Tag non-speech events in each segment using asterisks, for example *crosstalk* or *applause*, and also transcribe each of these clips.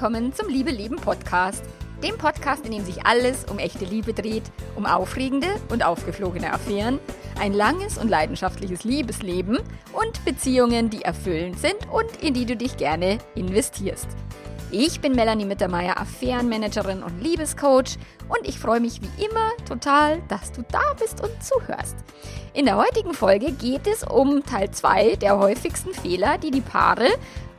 willkommen zum Liebe Leben Podcast. Dem Podcast, in dem sich alles um echte Liebe dreht, um aufregende und aufgeflogene Affären, ein langes und leidenschaftliches Liebesleben und Beziehungen, die erfüllend sind und in die du dich gerne investierst. Ich bin Melanie Mittermeier, Affärenmanagerin und Liebescoach und ich freue mich wie immer total, dass du da bist und zuhörst. In der heutigen Folge geht es um Teil 2 der häufigsten Fehler, die die Paare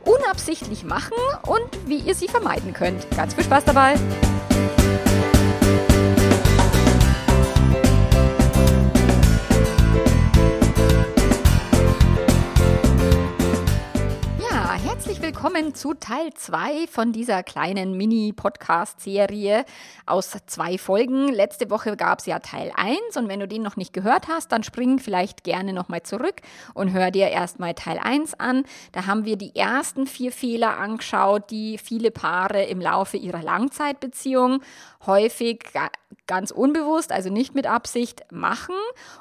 unabsichtlich machen und wie ihr sie vermeiden könnt. Ganz viel Spaß dabei! Willkommen zu Teil 2 von dieser kleinen Mini-Podcast-Serie aus zwei Folgen. Letzte Woche gab es ja Teil 1 und wenn du den noch nicht gehört hast, dann spring vielleicht gerne nochmal zurück und hör dir erstmal Teil 1 an. Da haben wir die ersten vier Fehler angeschaut, die viele Paare im Laufe ihrer Langzeitbeziehung häufig ganz unbewusst, also nicht mit Absicht, machen.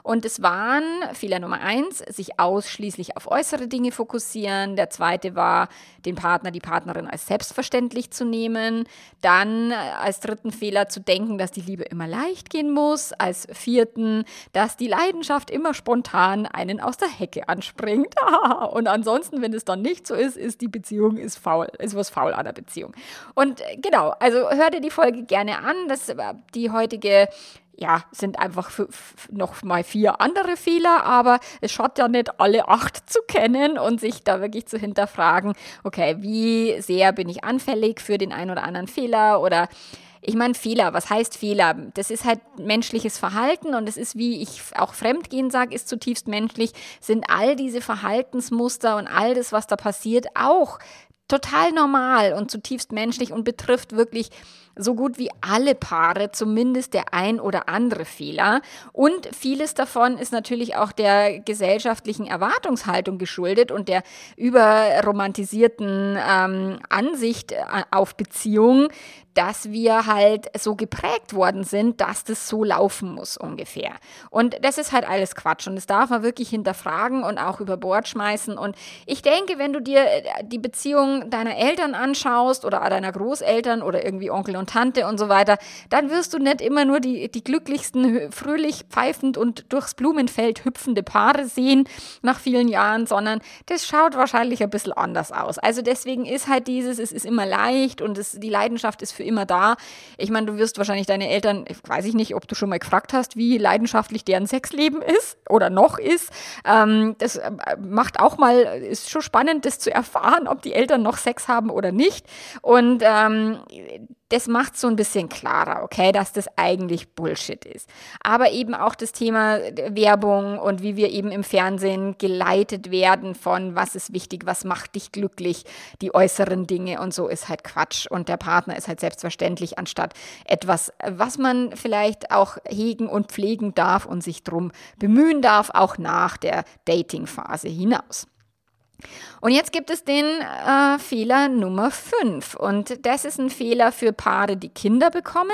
Und es waren Fehler Nummer eins, sich ausschließlich auf äußere Dinge fokussieren. Der zweite war, den Partner, die Partnerin als selbstverständlich zu nehmen. Dann äh, als dritten Fehler zu denken, dass die Liebe immer leicht gehen muss. Als vierten, dass die Leidenschaft immer spontan einen aus der Hecke anspringt. *laughs* Und ansonsten, wenn es dann nicht so ist, ist die Beziehung ist faul, ist was faul an der Beziehung. Und äh, genau, also hör dir die Folge gerne an. Das, die heutige ja, sind einfach noch mal vier andere Fehler, aber es schaut ja nicht alle acht zu kennen und sich da wirklich zu hinterfragen, okay, wie sehr bin ich anfällig für den einen oder anderen Fehler oder ich meine, Fehler, was heißt Fehler? Das ist halt menschliches Verhalten und es ist, wie ich auch Fremdgehen sage, ist zutiefst menschlich, sind all diese Verhaltensmuster und all das, was da passiert, auch total normal und zutiefst menschlich und betrifft wirklich so gut wie alle Paare zumindest der ein oder andere Fehler. Und vieles davon ist natürlich auch der gesellschaftlichen Erwartungshaltung geschuldet und der überromantisierten ähm, Ansicht äh, auf Beziehungen, dass wir halt so geprägt worden sind, dass das so laufen muss ungefähr. Und das ist halt alles Quatsch und das darf man wirklich hinterfragen und auch über Bord schmeißen. Und ich denke, wenn du dir äh, die Beziehung deiner Eltern anschaust oder deiner Großeltern oder irgendwie Onkel und Tante und so weiter, dann wirst du nicht immer nur die, die glücklichsten, fröhlich pfeifend und durchs Blumenfeld hüpfende Paare sehen nach vielen Jahren, sondern das schaut wahrscheinlich ein bisschen anders aus. Also deswegen ist halt dieses, es ist immer leicht und es, die Leidenschaft ist für immer da. Ich meine, du wirst wahrscheinlich deine Eltern, weiß ich nicht, ob du schon mal gefragt hast, wie leidenschaftlich deren Sexleben ist oder noch ist. Ähm, das äh, macht auch mal, ist schon spannend, das zu erfahren, ob die Eltern noch Sex haben oder nicht. Und ähm, das macht so ein bisschen klarer, okay, dass das eigentlich Bullshit ist. Aber eben auch das Thema Werbung und wie wir eben im Fernsehen geleitet werden von was ist wichtig, was macht dich glücklich, die äußeren Dinge und so ist halt Quatsch. Und der Partner ist halt selbstverständlich anstatt etwas, was man vielleicht auch hegen und pflegen darf und sich drum bemühen darf, auch nach der Datingphase hinaus. Und jetzt gibt es den äh, Fehler Nummer 5. Und das ist ein Fehler für Paare, die Kinder bekommen.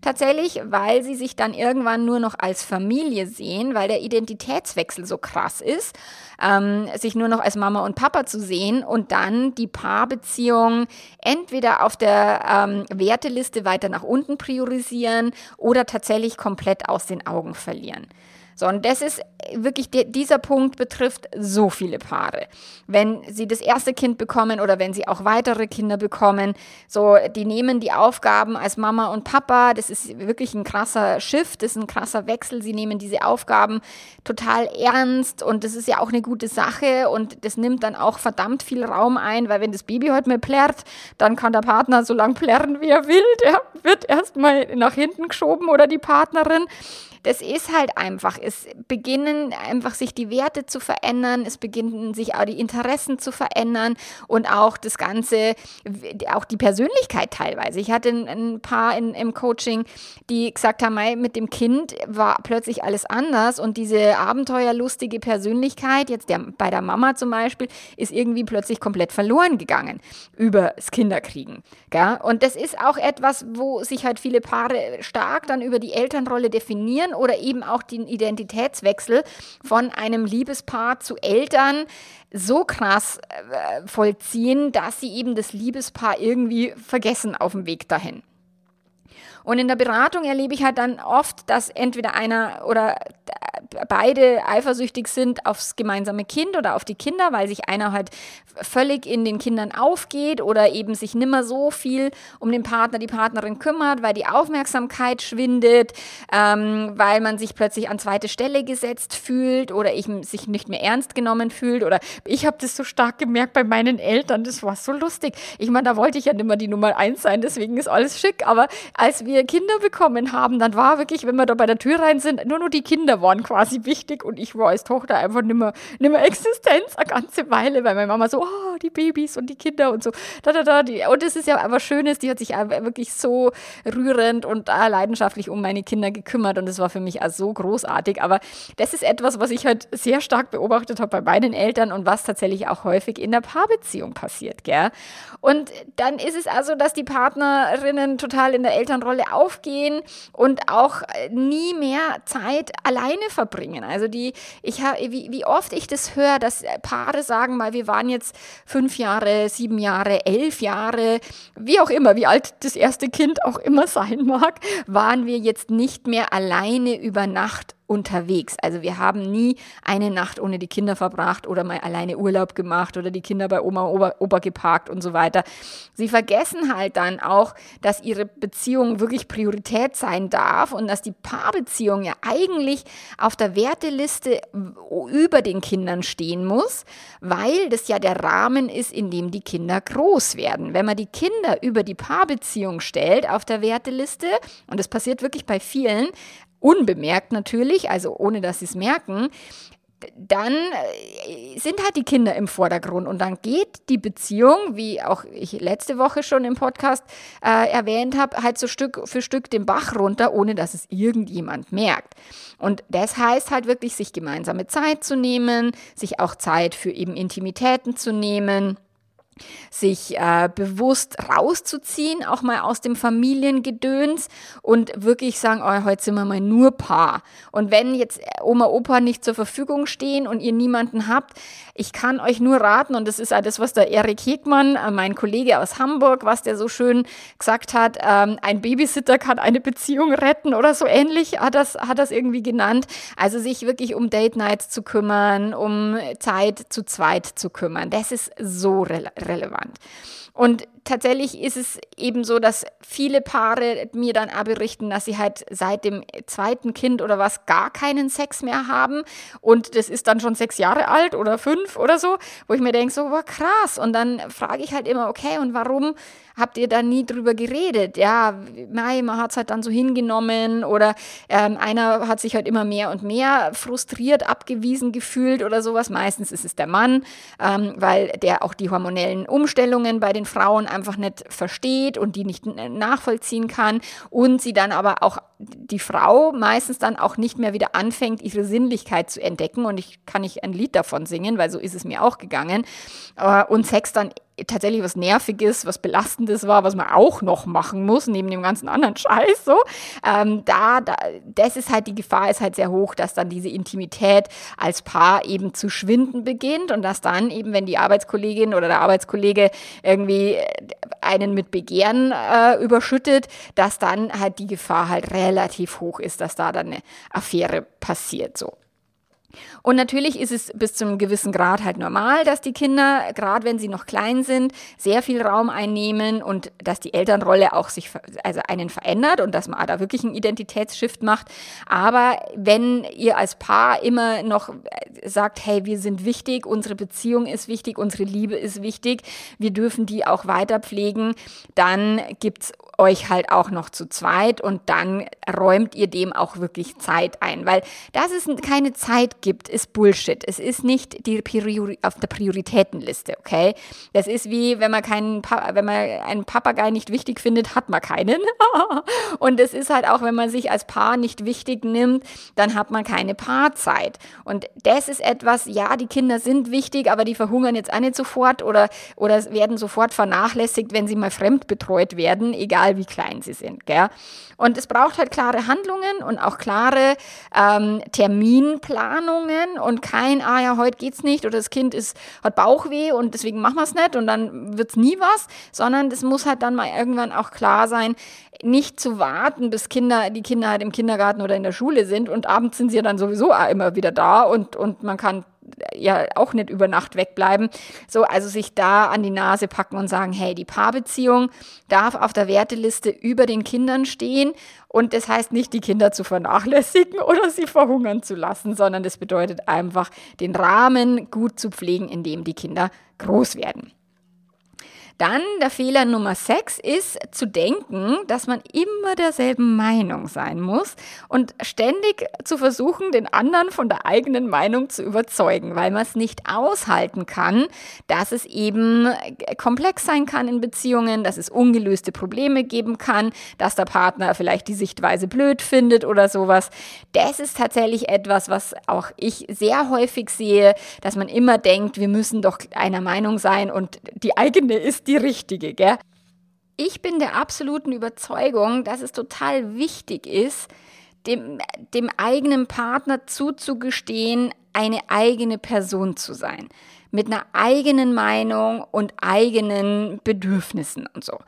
Tatsächlich, weil sie sich dann irgendwann nur noch als Familie sehen, weil der Identitätswechsel so krass ist, ähm, sich nur noch als Mama und Papa zu sehen und dann die Paarbeziehung entweder auf der ähm, Werteliste weiter nach unten priorisieren oder tatsächlich komplett aus den Augen verlieren. So, und das ist wirklich, dieser Punkt betrifft so viele Paare. Wenn sie das erste Kind bekommen oder wenn sie auch weitere Kinder bekommen, so, die nehmen die Aufgaben als Mama und Papa, das ist wirklich ein krasser Shift, das ist ein krasser Wechsel. Sie nehmen diese Aufgaben total ernst und das ist ja auch eine gute Sache und das nimmt dann auch verdammt viel Raum ein, weil wenn das Baby heute mal plärrt, dann kann der Partner so lange plärren, wie er will. Der wird erstmal nach hinten geschoben oder die Partnerin das ist halt einfach, es beginnen einfach sich die Werte zu verändern, es beginnen sich auch die Interessen zu verändern und auch das Ganze, auch die Persönlichkeit teilweise. Ich hatte ein, paar in, im Coaching, die gesagt haben, mit dem Kind war plötzlich alles anders und diese abenteuerlustige Persönlichkeit, jetzt der, bei der Mama zum Beispiel, ist irgendwie plötzlich komplett verloren gegangen über das Kinderkriegen. Gell? Und das ist auch etwas, wo sich halt viele Paare stark dann über die Elternrolle definieren oder eben auch den Identitätswechsel von einem Liebespaar zu Eltern so krass äh, vollziehen, dass sie eben das Liebespaar irgendwie vergessen auf dem Weg dahin. Und in der Beratung erlebe ich halt dann oft, dass entweder einer oder beide eifersüchtig sind aufs gemeinsame Kind oder auf die Kinder, weil sich einer halt völlig in den Kindern aufgeht oder eben sich nimmer so viel um den Partner, die Partnerin kümmert, weil die Aufmerksamkeit schwindet, ähm, weil man sich plötzlich an zweite Stelle gesetzt fühlt oder eben sich nicht mehr ernst genommen fühlt oder ich habe das so stark gemerkt bei meinen Eltern, das war so lustig. Ich meine, da wollte ich ja nicht mehr die Nummer eins sein, deswegen ist alles schick, aber als wir Kinder bekommen haben, dann war wirklich, wenn wir da bei der Tür rein sind, nur nur die Kinder waren quasi wichtig und ich war als Tochter einfach nimmer, nimmer Existenz eine ganze Weile, weil meine Mama so, oh, die Babys und die Kinder und so, da, da, da. Die, und es ist ja aber Schönes, die hat sich wirklich so rührend und äh, leidenschaftlich um meine Kinder gekümmert und es war für mich auch so großartig. Aber das ist etwas, was ich halt sehr stark beobachtet habe bei meinen Eltern und was tatsächlich auch häufig in der Paarbeziehung passiert, gell? Und dann ist es also, dass die Partnerinnen total in der Elternrolle aufgehen und auch nie mehr Zeit alleine verbringen. Also die, ich habe, wie, wie oft ich das höre, dass Paare sagen mal, wir waren jetzt fünf Jahre, sieben Jahre, elf Jahre, wie auch immer, wie alt das erste Kind auch immer sein mag, waren wir jetzt nicht mehr alleine über Nacht unterwegs. Also wir haben nie eine Nacht ohne die Kinder verbracht oder mal alleine Urlaub gemacht oder die Kinder bei Oma und Opa, Opa geparkt und so weiter. Sie vergessen halt dann auch, dass ihre Beziehung wirklich Priorität sein darf und dass die Paarbeziehung ja eigentlich auf der Werteliste über den Kindern stehen muss, weil das ja der Rahmen ist, in dem die Kinder groß werden. Wenn man die Kinder über die Paarbeziehung stellt auf der Werteliste, und das passiert wirklich bei vielen, unbemerkt natürlich, also ohne dass sie es merken, dann äh, sind halt die Kinder im Vordergrund und dann geht die Beziehung, wie auch ich letzte Woche schon im Podcast äh, erwähnt habe, halt so Stück für Stück den Bach runter, ohne dass es irgendjemand merkt. Und das heißt halt wirklich, sich gemeinsame Zeit zu nehmen, sich auch Zeit für eben Intimitäten zu nehmen sich äh, bewusst rauszuziehen, auch mal aus dem Familiengedöns und wirklich sagen, oh, heute sind wir mal nur Paar. Und wenn jetzt Oma, Opa nicht zur Verfügung stehen und ihr niemanden habt, ich kann euch nur raten, und das ist auch das, was der Erik Hegmann, äh, mein Kollege aus Hamburg, was der so schön gesagt hat, ähm, ein Babysitter kann eine Beziehung retten oder so ähnlich hat das, hat das irgendwie genannt. Also sich wirklich um Date Nights zu kümmern, um Zeit zu zweit zu kümmern. Das ist so relevant relevant. Und tatsächlich ist es eben so, dass viele Paare mir dann auch berichten, dass sie halt seit dem zweiten Kind oder was gar keinen Sex mehr haben. Und das ist dann schon sechs Jahre alt oder fünf oder so, wo ich mir denke, so, war krass. Und dann frage ich halt immer, okay, und warum habt ihr da nie drüber geredet? Ja, mei, man hat es halt dann so hingenommen oder ähm, einer hat sich halt immer mehr und mehr frustriert, abgewiesen gefühlt oder sowas. Meistens ist es der Mann, ähm, weil der auch die hormonellen Umstellungen bei den Frauen einfach nicht versteht und die nicht nachvollziehen kann und sie dann aber auch die Frau meistens dann auch nicht mehr wieder anfängt, ihre Sinnlichkeit zu entdecken. Und ich kann nicht ein Lied davon singen, weil so ist es mir auch gegangen. Äh, und Sex dann tatsächlich was Nerviges, was Belastendes war, was man auch noch machen muss, neben dem ganzen anderen Scheiß, so, ähm, da, da, das ist halt, die Gefahr ist halt sehr hoch, dass dann diese Intimität als Paar eben zu schwinden beginnt und dass dann eben, wenn die Arbeitskollegin oder der Arbeitskollege irgendwie einen mit Begehren äh, überschüttet, dass dann halt die Gefahr halt relativ hoch ist, dass da dann eine Affäre passiert, so. Und natürlich ist es bis zu einem gewissen Grad halt normal, dass die Kinder, gerade wenn sie noch klein sind, sehr viel Raum einnehmen und dass die Elternrolle auch sich, also einen verändert und dass man da wirklich einen Identitätsshift macht. Aber wenn ihr als Paar immer noch äh, sagt, hey, wir sind wichtig, unsere Beziehung ist wichtig, unsere Liebe ist wichtig, wir dürfen die auch weiter pflegen, dann gibt's euch halt auch noch zu zweit und dann räumt ihr dem auch wirklich Zeit ein, weil dass es keine Zeit gibt, ist Bullshit. Es ist nicht die Priori auf der Prioritätenliste, okay? Das ist wie, wenn man keinen, pa wenn man einen Papagei nicht wichtig findet, hat man keinen. *laughs* und es ist halt auch, wenn man sich als Paar nicht wichtig nimmt, dann hat man keine Paarzeit. Und das ist etwas, ja, die Kinder sind wichtig, aber die verhungern jetzt auch nicht sofort oder, oder werden sofort vernachlässigt, wenn sie mal fremd betreut werden, egal egal wie klein sie sind. Gell? Und es braucht halt klare Handlungen und auch klare ähm, Terminplanungen und kein, ah ja, heute geht's nicht oder das Kind ist, hat Bauchweh und deswegen machen wir es nicht und dann wird's nie was, sondern das muss halt dann mal irgendwann auch klar sein, nicht zu warten, bis Kinder, die Kinder halt im Kindergarten oder in der Schule sind und abends sind sie ja dann sowieso immer wieder da und, und man kann ja auch nicht über Nacht wegbleiben. So, also sich da an die Nase packen und sagen, hey, die Paarbeziehung darf auf der Werteliste über den Kindern stehen. Und das heißt nicht, die Kinder zu vernachlässigen *laughs* oder sie verhungern zu lassen, sondern das bedeutet einfach, den Rahmen gut zu pflegen, in dem die Kinder groß werden. Dann der Fehler Nummer 6 ist zu denken, dass man immer derselben Meinung sein muss und ständig zu versuchen, den anderen von der eigenen Meinung zu überzeugen, weil man es nicht aushalten kann, dass es eben komplex sein kann in Beziehungen, dass es ungelöste Probleme geben kann, dass der Partner vielleicht die Sichtweise blöd findet oder sowas. Das ist tatsächlich etwas, was auch ich sehr häufig sehe, dass man immer denkt, wir müssen doch einer Meinung sein und die eigene ist die richtige, gell? Ich bin der absoluten Überzeugung, dass es total wichtig ist, dem, dem eigenen Partner zuzugestehen, eine eigene Person zu sein. Mit einer eigenen Meinung und eigenen Bedürfnissen und so.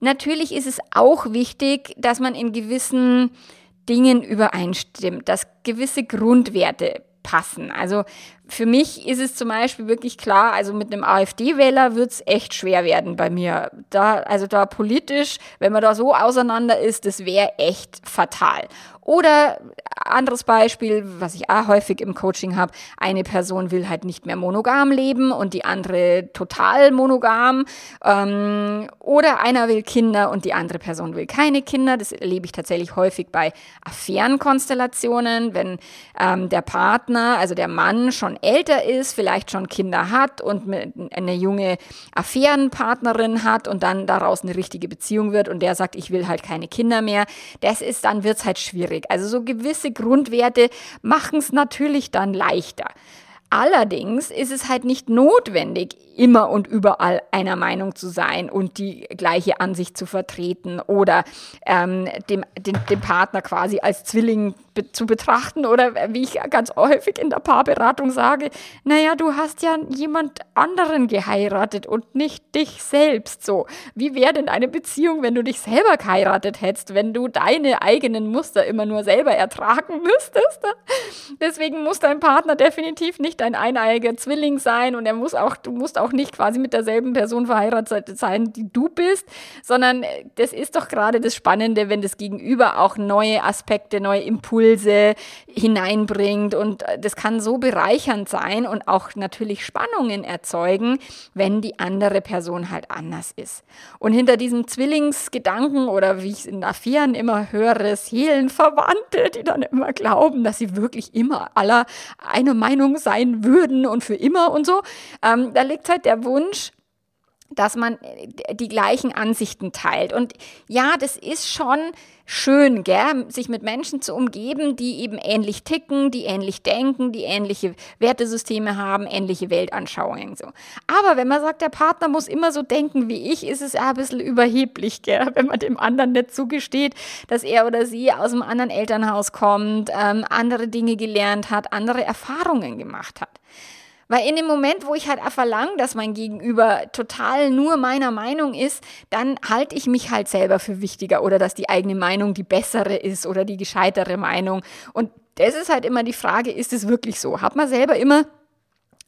Natürlich ist es auch wichtig, dass man in gewissen Dingen übereinstimmt, dass gewisse Grundwerte passen. Also für mich ist es zum Beispiel wirklich klar, also mit einem AfD-Wähler wird es echt schwer werden bei mir. Da, also da politisch, wenn man da so auseinander ist, das wäre echt fatal. Oder anderes Beispiel, was ich auch häufig im Coaching habe, eine Person will halt nicht mehr monogam leben und die andere total monogam. Ähm, oder einer will Kinder und die andere Person will keine Kinder. Das erlebe ich tatsächlich häufig bei Affärenkonstellationen, wenn ähm, der Partner, also der Mann schon älter ist, vielleicht schon Kinder hat und eine junge Affärenpartnerin hat und dann daraus eine richtige Beziehung wird und der sagt, ich will halt keine Kinder mehr. Das ist, dann wird's halt schwierig. Also so gewisse Grundwerte machen es natürlich dann leichter. Allerdings ist es halt nicht notwendig, immer und überall einer Meinung zu sein und die gleiche Ansicht zu vertreten oder ähm, dem, dem, dem Partner quasi als Zwilling zu betrachten oder wie ich ganz häufig in der Paarberatung sage, naja, du hast ja jemand anderen geheiratet und nicht dich selbst so. Wie wäre denn eine Beziehung, wenn du dich selber geheiratet hättest, wenn du deine eigenen Muster immer nur selber ertragen müsstest? Deswegen muss dein Partner definitiv nicht dein eineiiger Zwilling sein und er muss auch, du musst auch nicht quasi mit derselben Person verheiratet sein, die du bist, sondern äh, das ist doch gerade das Spannende, wenn das Gegenüber auch neue Aspekte, neue Impulse hineinbringt und äh, das kann so bereichernd sein und auch natürlich Spannungen erzeugen, wenn die andere Person halt anders ist. Und hinter diesem Zwillingsgedanken oder wie ich es in Affären immer höre, Seelenverwandte, die dann immer glauben, dass sie wirklich immer aller einer Meinung sein würden und für immer und so. Ähm, da liegt halt der Wunsch, dass man äh, die gleichen Ansichten teilt. Und ja, das ist schon schön, gell? sich mit Menschen zu umgeben, die eben ähnlich ticken, die ähnlich denken, die ähnliche Wertesysteme haben, ähnliche Weltanschauungen. So. Aber wenn man sagt, der Partner muss immer so denken wie ich, ist es ein bisschen überheblich, gell? wenn man dem anderen nicht zugesteht, dass er oder sie aus einem anderen Elternhaus kommt, ähm, andere Dinge gelernt hat, andere Erfahrungen gemacht hat. Weil in dem Moment, wo ich halt verlange, dass mein Gegenüber total nur meiner Meinung ist, dann halte ich mich halt selber für wichtiger oder dass die eigene Meinung die bessere ist oder die gescheitere Meinung. Und das ist halt immer die Frage, ist es wirklich so? Hat man selber immer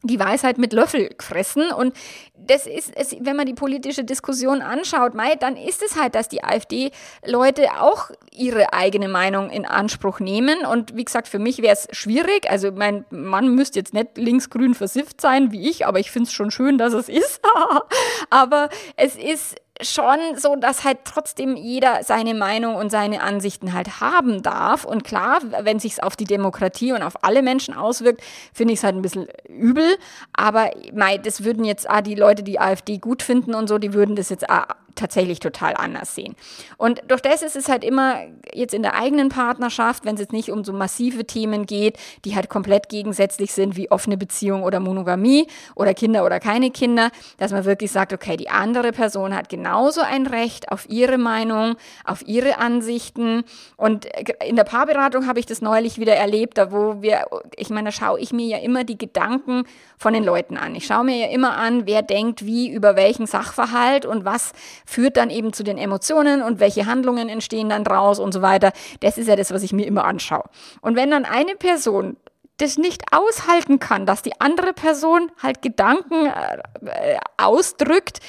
die Weisheit mit Löffel gefressen. Und das ist, es, wenn man die politische Diskussion anschaut, Mai, dann ist es halt, dass die AfD-Leute auch ihre eigene Meinung in Anspruch nehmen. Und wie gesagt, für mich wäre es schwierig. Also mein Mann müsste jetzt nicht linksgrün versifft sein wie ich, aber ich finde es schon schön, dass es ist. *laughs* aber es ist schon so, dass halt trotzdem jeder seine Meinung und seine Ansichten halt haben darf. Und klar, wenn sich's auf die Demokratie und auf alle Menschen auswirkt, finde ich es halt ein bisschen übel. Aber mei, das würden jetzt ah, die Leute, die AfD gut finden und so, die würden das jetzt ah, tatsächlich total anders sehen. Und durch das ist es halt immer jetzt in der eigenen Partnerschaft, wenn es jetzt nicht um so massive Themen geht, die halt komplett gegensätzlich sind, wie offene Beziehung oder Monogamie oder Kinder oder keine Kinder, dass man wirklich sagt, okay, die andere Person hat genauso ein Recht auf ihre Meinung, auf ihre Ansichten. Und in der Paarberatung habe ich das neulich wieder erlebt, da wo wir, ich meine, da schaue ich mir ja immer die Gedanken von den Leuten an. Ich schaue mir ja immer an, wer denkt wie über welchen Sachverhalt und was führt dann eben zu den Emotionen und welche Handlungen entstehen dann draus und so weiter. Das ist ja das, was ich mir immer anschaue. Und wenn dann eine Person das nicht aushalten kann, dass die andere Person halt Gedanken äh, ausdrückt,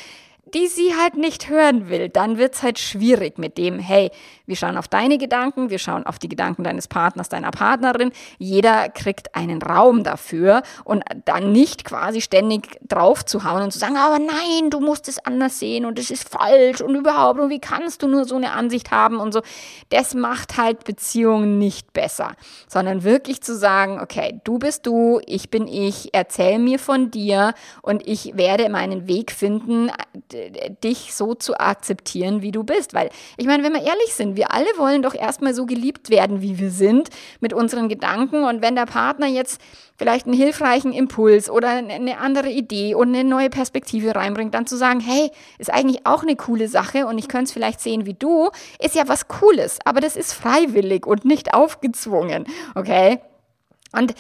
die sie halt nicht hören will, dann wird es halt schwierig mit dem, hey, wir schauen auf deine Gedanken, wir schauen auf die Gedanken deines Partners, deiner Partnerin. Jeder kriegt einen Raum dafür und dann nicht quasi ständig drauf zu hauen und zu sagen, aber nein, du musst es anders sehen und es ist falsch und überhaupt und wie kannst du nur so eine Ansicht haben und so. Das macht halt Beziehungen nicht besser, sondern wirklich zu sagen, okay, du bist du, ich bin ich, erzähl mir von dir und ich werde meinen Weg finden, dich so zu akzeptieren, wie du bist. Weil, ich meine, wenn wir ehrlich sind, wir alle wollen doch erstmal so geliebt werden, wie wir sind, mit unseren Gedanken. Und wenn der Partner jetzt vielleicht einen hilfreichen Impuls oder eine andere Idee und eine neue Perspektive reinbringt, dann zu sagen, hey, ist eigentlich auch eine coole Sache und ich könnte es vielleicht sehen wie du, ist ja was Cooles, aber das ist freiwillig und nicht aufgezwungen, okay? Und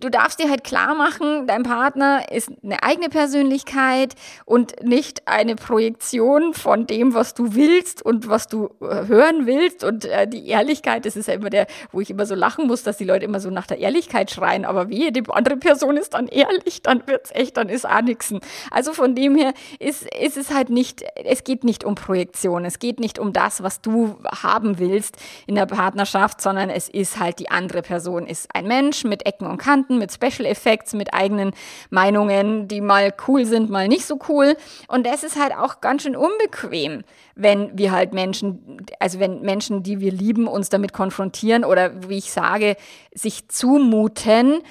du darfst dir halt klar machen, dein Partner ist eine eigene Persönlichkeit und nicht eine Projektion von dem, was du willst und was du äh, hören willst. Und äh, die Ehrlichkeit, das ist ja immer der, wo ich immer so lachen muss, dass die Leute immer so nach der Ehrlichkeit schreien. Aber wie die andere Person ist dann ehrlich, dann wird's echt, dann ist auch nixen. Also von dem her ist, ist es halt nicht, es geht nicht um Projektion. Es geht nicht um das, was du haben willst in der Partnerschaft, sondern es ist halt die andere Person ist ein Mensch mit Ecken und Kanten, mit Special Effects, mit eigenen Meinungen, die mal cool sind, mal nicht so cool. Und das ist halt auch ganz schön unbequem, wenn wir halt Menschen, also wenn Menschen, die wir lieben, uns damit konfrontieren oder wie ich sage, sich zumuten,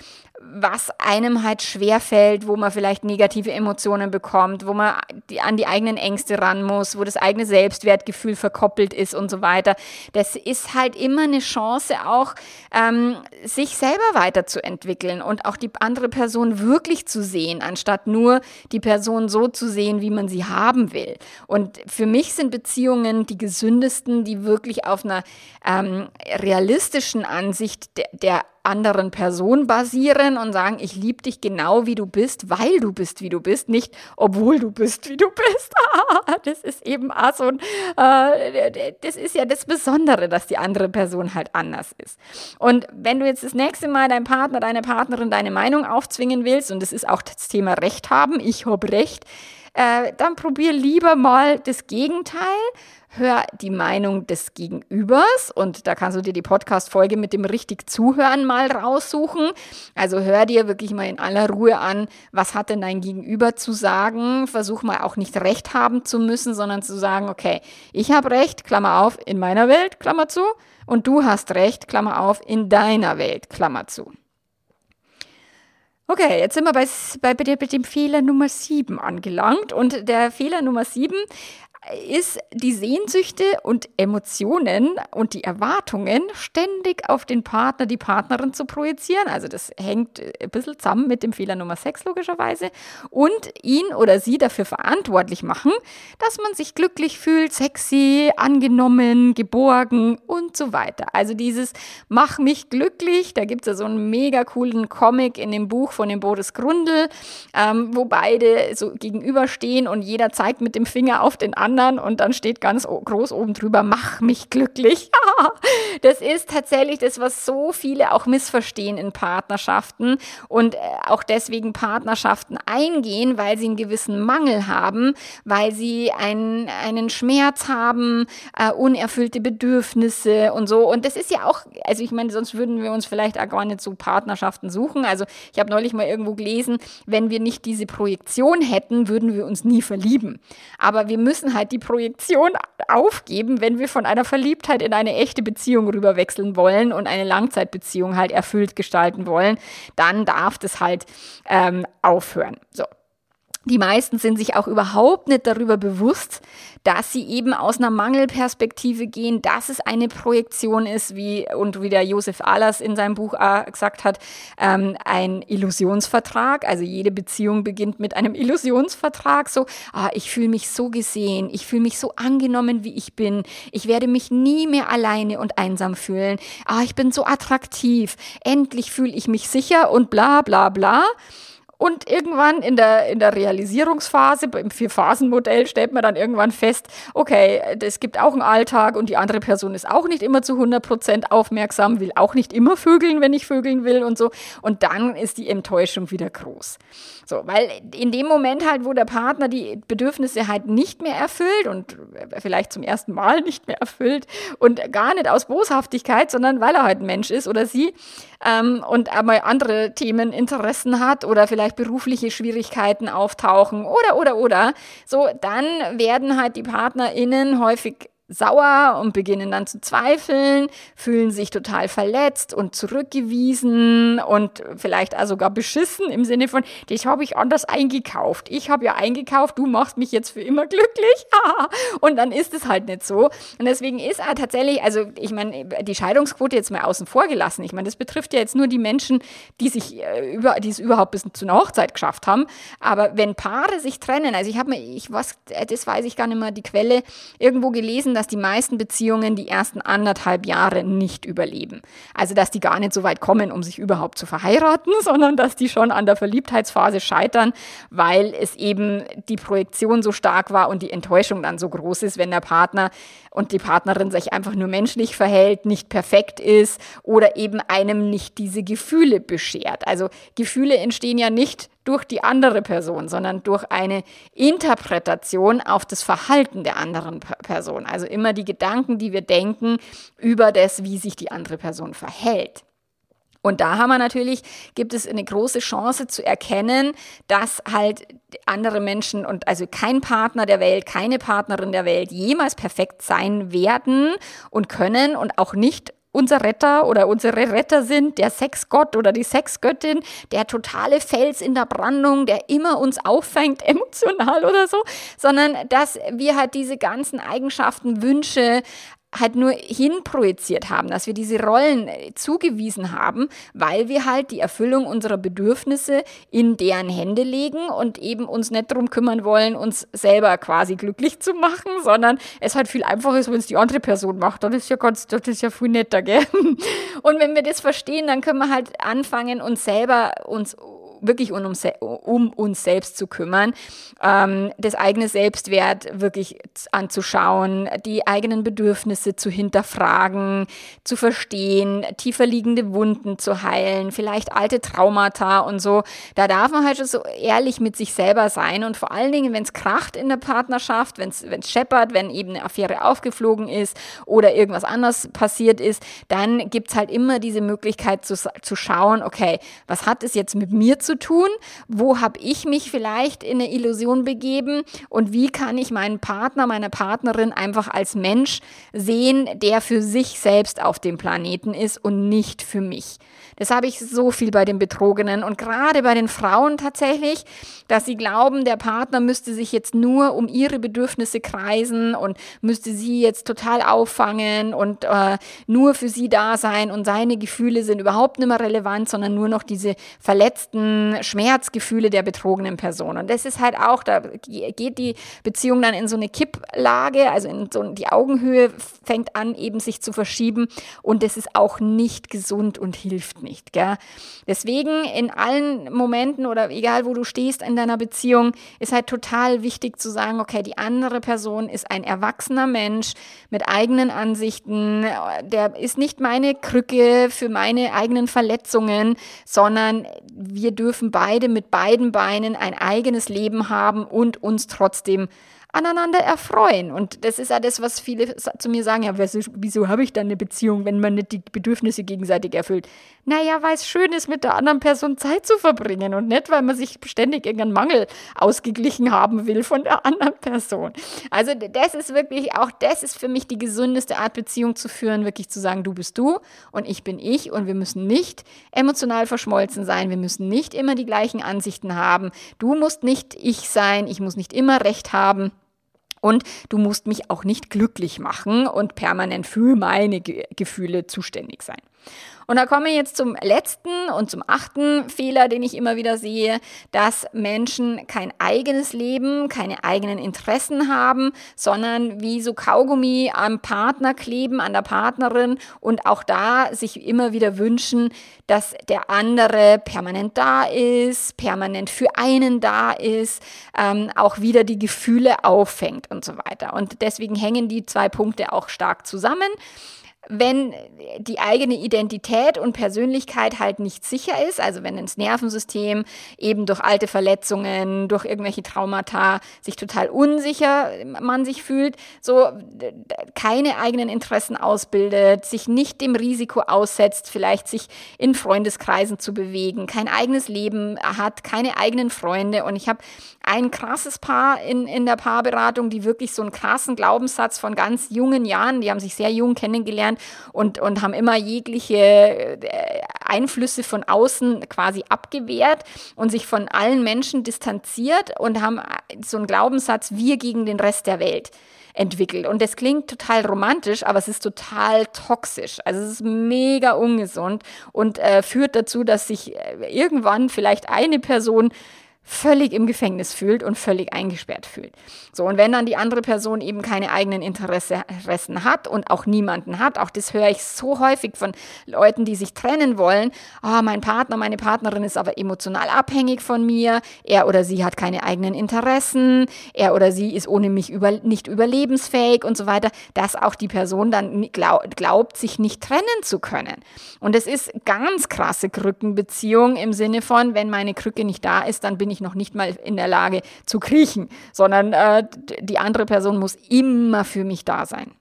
was einem halt schwerfällt, wo man vielleicht negative Emotionen bekommt, wo man die, an die eigenen Ängste ran muss, wo das eigene Selbstwertgefühl verkoppelt ist und so weiter. Das ist halt immer eine Chance auch, ähm, sich selber weiterzuentwickeln und auch die andere Person wirklich zu sehen, anstatt nur die Person so zu sehen, wie man sie haben will. Und für mich sind Beziehungen die gesündesten, die wirklich auf einer ähm, realistischen Ansicht der, der anderen Person basieren und sagen, ich liebe dich genau wie du bist, weil du bist wie du bist, nicht obwohl du bist wie du *laughs* bist. das ist eben auch so ein, äh, das ist ja das Besondere, dass die andere Person halt anders ist. Und wenn du jetzt das nächste Mal deinem Partner, deine Partnerin deine Meinung aufzwingen willst, und das ist auch das Thema Recht haben, ich habe Recht, äh, dann probier lieber mal das Gegenteil hör die Meinung des Gegenübers und da kannst du dir die Podcast-Folge mit dem richtig Zuhören mal raussuchen. Also hör dir wirklich mal in aller Ruhe an, was hat denn dein Gegenüber zu sagen. Versuch mal auch nicht recht haben zu müssen, sondern zu sagen, okay, ich habe recht, Klammer auf, in meiner Welt, Klammer zu, und du hast recht, Klammer auf, in deiner Welt, Klammer zu. Okay, jetzt sind wir bei, bei, bei dem Fehler Nummer 7 angelangt. Und der Fehler Nummer 7 ist die Sehnsüchte und Emotionen und die Erwartungen ständig auf den Partner, die Partnerin zu projizieren. Also das hängt ein bisschen zusammen mit dem Fehler Nummer 6 logischerweise. Und ihn oder sie dafür verantwortlich machen, dass man sich glücklich fühlt, sexy, angenommen, geborgen und so weiter. Also dieses Mach mich glücklich, da gibt es ja so einen mega coolen Comic in dem Buch von dem Boris Grundl, ähm, wo beide so gegenüberstehen und jeder zeigt mit dem Finger auf den anderen anderen und dann steht ganz groß oben drüber, mach mich glücklich. *laughs* das ist tatsächlich das, was so viele auch missverstehen in Partnerschaften und äh, auch deswegen Partnerschaften eingehen, weil sie einen gewissen Mangel haben, weil sie einen, einen Schmerz haben, äh, unerfüllte Bedürfnisse und so. Und das ist ja auch, also ich meine, sonst würden wir uns vielleicht auch gar nicht so Partnerschaften suchen. Also ich habe neulich mal irgendwo gelesen, wenn wir nicht diese Projektion hätten, würden wir uns nie verlieben. Aber wir müssen halt die Projektion aufgeben, wenn wir von einer Verliebtheit in eine echte Beziehung rüberwechseln wollen und eine Langzeitbeziehung halt erfüllt gestalten wollen, dann darf das halt ähm, aufhören. So. Die meisten sind sich auch überhaupt nicht darüber bewusst, dass sie eben aus einer Mangelperspektive gehen, dass es eine Projektion ist, wie und wie der Josef Ahlers in seinem Buch gesagt hat, ähm, ein Illusionsvertrag. Also jede Beziehung beginnt mit einem Illusionsvertrag. So, ah, ich fühle mich so gesehen, ich fühle mich so angenommen, wie ich bin. Ich werde mich nie mehr alleine und einsam fühlen. Ah, ich bin so attraktiv. Endlich fühle ich mich sicher und bla bla bla. Und irgendwann in der, in der Realisierungsphase, im Vier-Phasen-Modell, stellt man dann irgendwann fest, okay, es gibt auch einen Alltag und die andere Person ist auch nicht immer zu 100 Prozent aufmerksam, will auch nicht immer vögeln, wenn ich vögeln will und so. Und dann ist die Enttäuschung wieder groß. So, weil in dem Moment halt, wo der Partner die Bedürfnisse halt nicht mehr erfüllt und vielleicht zum ersten Mal nicht mehr erfüllt und gar nicht aus Boshaftigkeit, sondern weil er halt ein Mensch ist oder sie ähm, und einmal andere Themen, Interessen hat oder vielleicht vielleicht berufliche Schwierigkeiten auftauchen oder, oder, oder, so, dann werden halt die PartnerInnen häufig sauer und beginnen dann zu zweifeln, fühlen sich total verletzt und zurückgewiesen und vielleicht auch sogar beschissen im Sinne von, dich habe ich anders eingekauft. Ich habe ja eingekauft, du machst mich jetzt für immer glücklich. *laughs* und dann ist es halt nicht so. Und deswegen ist er tatsächlich, also ich meine, die Scheidungsquote jetzt mal außen vor gelassen. Ich meine, das betrifft ja jetzt nur die Menschen, die sich äh, über, die es überhaupt bis zu einer Hochzeit geschafft haben. Aber wenn Paare sich trennen, also ich habe mir, ich was, das weiß ich gar nicht mehr, die Quelle irgendwo gelesen, dass die meisten Beziehungen die ersten anderthalb Jahre nicht überleben. Also, dass die gar nicht so weit kommen, um sich überhaupt zu verheiraten, *laughs* sondern dass die schon an der Verliebtheitsphase scheitern, weil es eben die Projektion so stark war und die Enttäuschung dann so groß ist, wenn der Partner und die Partnerin sich einfach nur menschlich verhält, nicht perfekt ist oder eben einem nicht diese Gefühle beschert. Also Gefühle entstehen ja nicht durch die andere Person, sondern durch eine Interpretation auf das Verhalten der anderen Person. Also immer die Gedanken, die wir denken über das, wie sich die andere Person verhält. Und da haben wir natürlich, gibt es eine große Chance zu erkennen, dass halt andere Menschen und also kein Partner der Welt, keine Partnerin der Welt jemals perfekt sein werden und können und auch nicht unser Retter oder unsere Retter sind, der Sexgott oder die Sexgöttin, der totale Fels in der Brandung, der immer uns auffängt, *laughs* emotional oder so, sondern dass wir halt diese ganzen Eigenschaften, Wünsche, halt nur hinprojiziert haben, dass wir diese Rollen äh, zugewiesen haben, weil wir halt die Erfüllung unserer Bedürfnisse in deren Hände legen und eben uns nicht darum kümmern wollen, uns selber quasi glücklich zu machen, sondern es halt viel einfacher ist, wenn es die andere Person macht. Das ist ja ganz, das ist ja viel netter, gell? *laughs* Und wenn wir das verstehen, dann können wir halt anfangen, uns selber uns wirklich um, um uns selbst zu kümmern, ähm, das eigene Selbstwert wirklich anzuschauen, die eigenen Bedürfnisse zu hinterfragen, zu verstehen, tiefer liegende Wunden zu heilen, vielleicht alte Traumata und so. Da darf man halt schon so ehrlich mit sich selber sein und vor allen Dingen, wenn es kracht in der Partnerschaft, wenn es scheppert, wenn eben eine Affäre aufgeflogen ist oder irgendwas anderes passiert ist, dann gibt es halt immer diese Möglichkeit zu, zu schauen, okay, was hat es jetzt mit mir zu zu tun? Wo habe ich mich vielleicht in eine Illusion begeben? Und wie kann ich meinen Partner, meine Partnerin einfach als Mensch sehen, der für sich selbst auf dem Planeten ist und nicht für mich? Das habe ich so viel bei den Betrogenen und gerade bei den Frauen tatsächlich, dass sie glauben, der Partner müsste sich jetzt nur um ihre Bedürfnisse kreisen und müsste sie jetzt total auffangen und äh, nur für sie da sein und seine Gefühle sind überhaupt nicht mehr relevant, sondern nur noch diese verletzten Schmerzgefühle der betrogenen Person. Und das ist halt auch, da geht die Beziehung dann in so eine Kipplage, also in so die Augenhöhe fängt an eben sich zu verschieben und das ist auch nicht gesund und hilft nicht nicht. Gell? Deswegen in allen Momenten oder egal wo du stehst in deiner Beziehung, ist halt total wichtig zu sagen, okay, die andere Person ist ein erwachsener Mensch mit eigenen Ansichten, der ist nicht meine Krücke für meine eigenen Verletzungen, sondern wir dürfen beide mit beiden Beinen ein eigenes Leben haben und uns trotzdem aneinander erfreuen. Und das ist ja das, was viele zu mir sagen, ja, wieso habe ich dann eine Beziehung, wenn man nicht die Bedürfnisse gegenseitig erfüllt? Naja, weil es schön ist, mit der anderen Person Zeit zu verbringen und nicht, weil man sich ständig irgendeinen Mangel ausgeglichen haben will von der anderen Person. Also das ist wirklich, auch das ist für mich die gesündeste Art, Beziehung zu führen, wirklich zu sagen, du bist du und ich bin ich und wir müssen nicht emotional verschmolzen sein, wir müssen nicht immer die gleichen Ansichten haben. Du musst nicht ich sein, ich muss nicht immer recht haben. Und du musst mich auch nicht glücklich machen und permanent für meine Ge Gefühle zuständig sein. Und da komme ich jetzt zum letzten und zum achten Fehler, den ich immer wieder sehe, dass Menschen kein eigenes Leben, keine eigenen Interessen haben, sondern wie so Kaugummi am Partner kleben, an der Partnerin und auch da sich immer wieder wünschen, dass der andere permanent da ist, permanent für einen da ist, ähm, auch wieder die Gefühle auffängt und so weiter. Und deswegen hängen die zwei Punkte auch stark zusammen wenn die eigene Identität und Persönlichkeit halt nicht sicher ist, also wenn ins Nervensystem eben durch alte Verletzungen, durch irgendwelche Traumata sich total unsicher man sich fühlt, so keine eigenen Interessen ausbildet, sich nicht dem Risiko aussetzt, vielleicht sich in Freundeskreisen zu bewegen, kein eigenes Leben hat, keine eigenen Freunde. Und ich habe ein krasses Paar in, in der Paarberatung, die wirklich so einen krassen Glaubenssatz von ganz jungen Jahren, die haben sich sehr jung kennengelernt und, und haben immer jegliche äh, Einflüsse von außen quasi abgewehrt und sich von allen Menschen distanziert und haben so einen Glaubenssatz, wir gegen den Rest der Welt entwickelt. Und das klingt total romantisch, aber es ist total toxisch. Also es ist mega ungesund und äh, führt dazu, dass sich äh, irgendwann vielleicht eine Person völlig im Gefängnis fühlt und völlig eingesperrt fühlt. So, und wenn dann die andere Person eben keine eigenen Interessen hat und auch niemanden hat, auch das höre ich so häufig von Leuten, die sich trennen wollen, oh, mein Partner, meine Partnerin ist aber emotional abhängig von mir, er oder sie hat keine eigenen Interessen, er oder sie ist ohne mich über, nicht überlebensfähig und so weiter, dass auch die Person dann glaub, glaubt, sich nicht trennen zu können. Und es ist ganz krasse Krückenbeziehung im Sinne von, wenn meine Krücke nicht da ist, dann bin ich ich noch nicht mal in der Lage zu kriechen, sondern äh, die andere Person muss immer für mich da sein.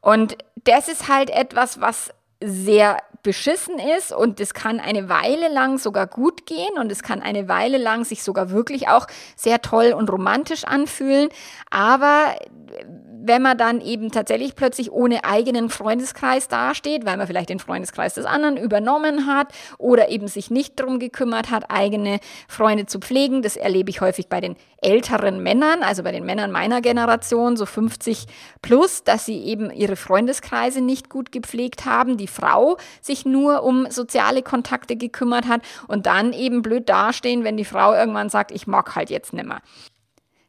Und das ist halt etwas, was sehr beschissen ist und es kann eine Weile lang sogar gut gehen und es kann eine Weile lang sich sogar wirklich auch sehr toll und romantisch anfühlen. Aber wenn man dann eben tatsächlich plötzlich ohne eigenen Freundeskreis dasteht, weil man vielleicht den Freundeskreis des anderen übernommen hat oder eben sich nicht darum gekümmert hat, eigene Freunde zu pflegen. Das erlebe ich häufig bei den älteren Männern, also bei den Männern meiner Generation, so 50 plus, dass sie eben ihre Freundeskreise nicht gut gepflegt haben, die Frau sich nur um soziale Kontakte gekümmert hat und dann eben blöd dastehen, wenn die Frau irgendwann sagt, ich mag halt jetzt nimmer.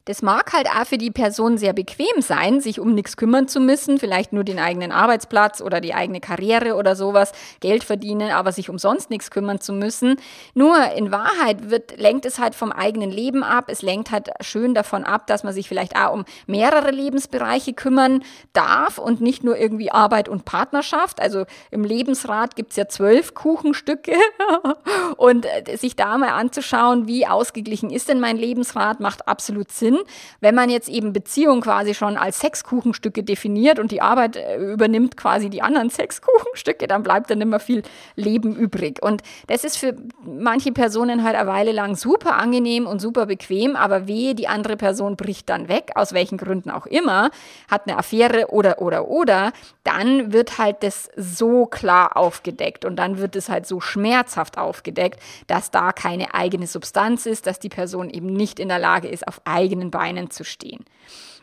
Das mag halt auch für die Person sehr bequem sein, sich um nichts kümmern zu müssen, vielleicht nur den eigenen Arbeitsplatz oder die eigene Karriere oder sowas, Geld verdienen, aber sich umsonst nichts kümmern zu müssen. Nur in Wahrheit wird, lenkt es halt vom eigenen Leben ab. Es lenkt halt schön davon ab, dass man sich vielleicht auch um mehrere Lebensbereiche kümmern darf und nicht nur irgendwie Arbeit und Partnerschaft. Also im Lebensrat gibt's ja zwölf Kuchenstücke *laughs* und äh, sich da mal anzuschauen, wie ausgeglichen ist denn mein Lebensrat, macht absolut Sinn. Sinn, wenn man jetzt eben Beziehung quasi schon als Sexkuchenstücke definiert und die Arbeit äh, übernimmt quasi die anderen *laughs* Sexkuchenstücke, dann bleibt dann immer viel Leben übrig. Und das ist für manche Personen halt eine Weile lang super angenehm und super bequem, aber wehe, die andere Person bricht dann weg, aus welchen Gründen auch immer, hat eine Affäre oder, oder, oder, dann wird halt das so klar aufgedeckt und dann wird es halt so schmerzhaft aufgedeckt, dass da keine eigene Substanz ist, dass die Person eben nicht in der Lage ist, auf eigene eigenen Beinen zu stehen.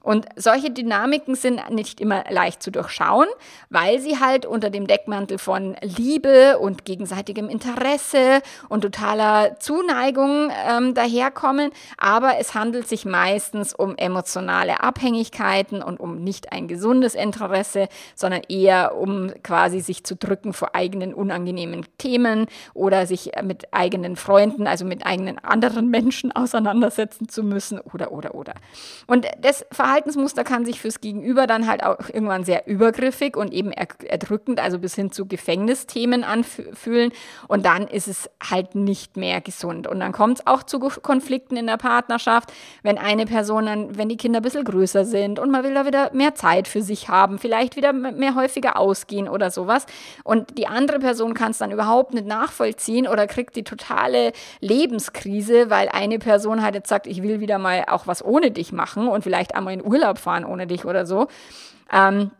Und solche Dynamiken sind nicht immer leicht zu durchschauen, weil sie halt unter dem Deckmantel von Liebe und gegenseitigem Interesse und totaler Zuneigung ähm, daherkommen. Aber es handelt sich meistens um emotionale Abhängigkeiten und um nicht ein gesundes Interesse, sondern eher um quasi sich zu drücken vor eigenen unangenehmen Themen oder sich mit eigenen Freunden, also mit eigenen anderen Menschen *laughs* auseinandersetzen zu müssen oder, oder, oder. Und das Verhalten Verhaltensmuster kann sich fürs Gegenüber dann halt auch irgendwann sehr übergriffig und eben erdrückend, also bis hin zu Gefängnisthemen anfühlen. Und dann ist es halt nicht mehr gesund. Und dann kommt es auch zu Konflikten in der Partnerschaft, wenn eine Person dann, wenn die Kinder ein bisschen größer sind und man will da wieder mehr Zeit für sich haben, vielleicht wieder mehr häufiger ausgehen oder sowas. Und die andere Person kann es dann überhaupt nicht nachvollziehen oder kriegt die totale Lebenskrise, weil eine Person halt jetzt sagt, ich will wieder mal auch was ohne dich machen und vielleicht einmal in Urlaub fahren ohne dich oder so. Ähm,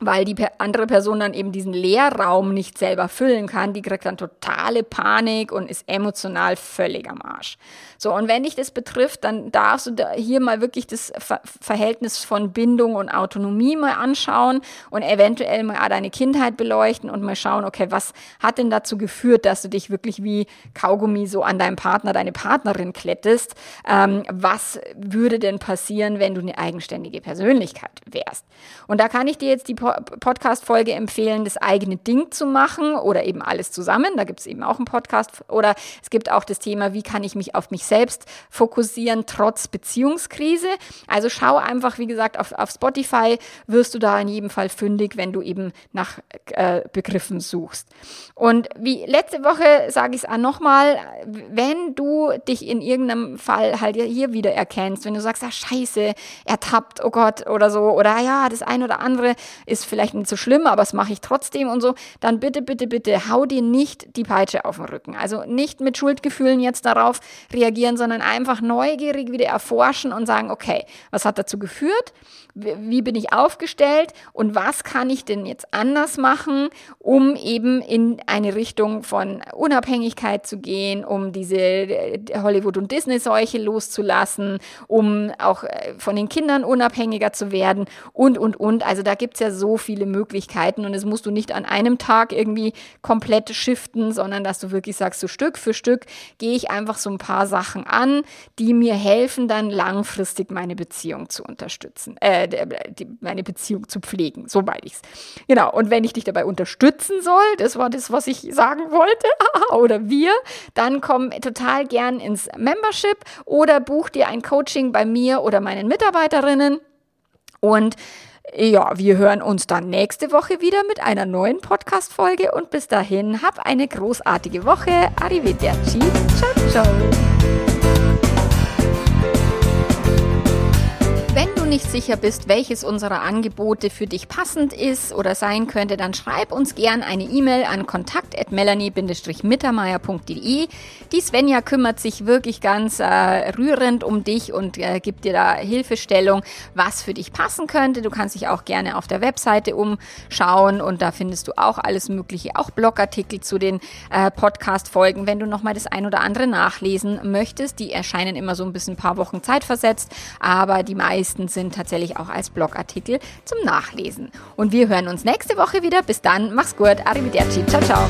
weil die andere Person dann eben diesen Leerraum nicht selber füllen kann, die kriegt dann totale Panik und ist emotional völlig am Arsch. So, und wenn dich das betrifft, dann darfst du hier mal wirklich das Ver Verhältnis von Bindung und Autonomie mal anschauen und eventuell mal deine Kindheit beleuchten und mal schauen, okay, was hat denn dazu geführt, dass du dich wirklich wie Kaugummi so an deinem Partner, deine Partnerin klettest? Ähm, was würde denn passieren, wenn du eine eigenständige Persönlichkeit wärst? Und da kann ich dir jetzt die Podcast-Folge empfehlen, das eigene Ding zu machen oder eben alles zusammen. Da gibt es eben auch einen Podcast. Oder es gibt auch das Thema, wie kann ich mich auf mich selbst fokussieren, trotz Beziehungskrise. Also schau einfach, wie gesagt, auf, auf Spotify wirst du da in jedem Fall fündig, wenn du eben nach äh, Begriffen suchst. Und wie letzte Woche sage ich es auch nochmal, wenn du dich in irgendeinem Fall halt hier wieder erkennst, wenn du sagst, ah scheiße, ertappt, oh Gott, oder so, oder ja, das eine oder andere ist ist vielleicht nicht so schlimm, aber das mache ich trotzdem und so, dann bitte, bitte, bitte hau dir nicht die Peitsche auf den Rücken. Also nicht mit Schuldgefühlen jetzt darauf reagieren, sondern einfach neugierig wieder erforschen und sagen, okay, was hat dazu geführt? Wie bin ich aufgestellt und was kann ich denn jetzt anders machen, um eben in eine Richtung von Unabhängigkeit zu gehen, um diese äh, Hollywood- und Disney-Seuche loszulassen, um auch äh, von den Kindern unabhängiger zu werden und, und, und. Also da gibt es ja so viele Möglichkeiten und es musst du nicht an einem Tag irgendwie komplett shiften, sondern dass du wirklich sagst, so Stück für Stück gehe ich einfach so ein paar Sachen an, die mir helfen, dann langfristig meine Beziehung zu unterstützen, äh, die, meine Beziehung zu pflegen. So meine ich es. Genau. Und wenn ich dich dabei unterstützen soll, das war das, was ich sagen wollte, *laughs* oder wir, dann komm total gern ins Membership oder buch dir ein Coaching bei mir oder meinen Mitarbeiterinnen. Und ja, wir hören uns dann nächste Woche wieder mit einer neuen Podcast-Folge und bis dahin hab eine großartige Woche. Arrivederci. Ciao, ciao. Nicht sicher bist, welches unserer Angebote für dich passend ist oder sein könnte, dann schreib uns gern eine E-Mail an kontakt.melanie-mittermeier.de. Die Svenja kümmert sich wirklich ganz äh, rührend um dich und äh, gibt dir da Hilfestellung, was für dich passen könnte. Du kannst dich auch gerne auf der Webseite umschauen und da findest du auch alles Mögliche, auch Blogartikel zu den äh, Podcast-Folgen, wenn du nochmal das ein oder andere nachlesen möchtest. Die erscheinen immer so ein bisschen ein paar Wochen zeitversetzt, aber die meisten sind sind tatsächlich auch als Blogartikel zum Nachlesen. Und wir hören uns nächste Woche wieder. Bis dann, mach's gut, arrivederci, ciao, ciao.